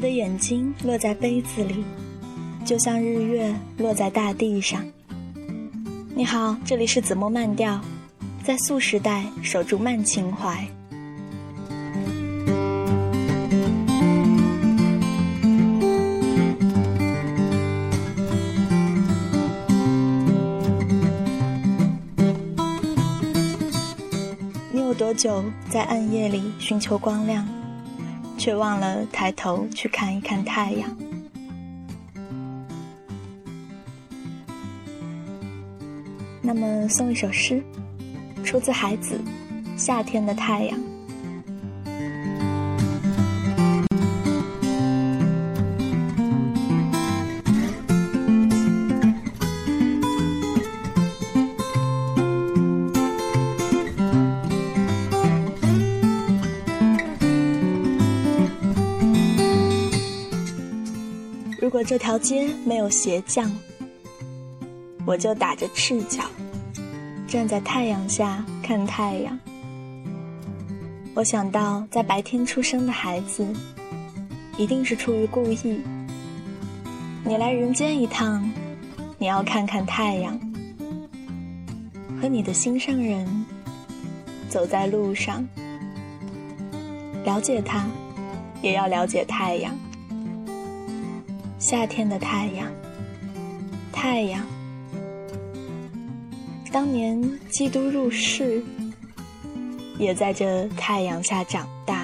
眼睛落在杯子里，就像日月落在大地上。你好，这里是子墨慢调，在素时代守住慢情怀。你有多久在暗夜里寻求光亮？却忘了抬头去看一看太阳。那么送一首诗，出自海子，《夏天的太阳》。如果这条街没有鞋匠，我就打着赤脚站在太阳下看太阳。我想到，在白天出生的孩子，一定是出于故意。你来人间一趟，你要看看太阳，和你的心上人走在路上，了解他，也要了解太阳。夏天的太阳，太阳。当年基督入世，也在这太阳下长大。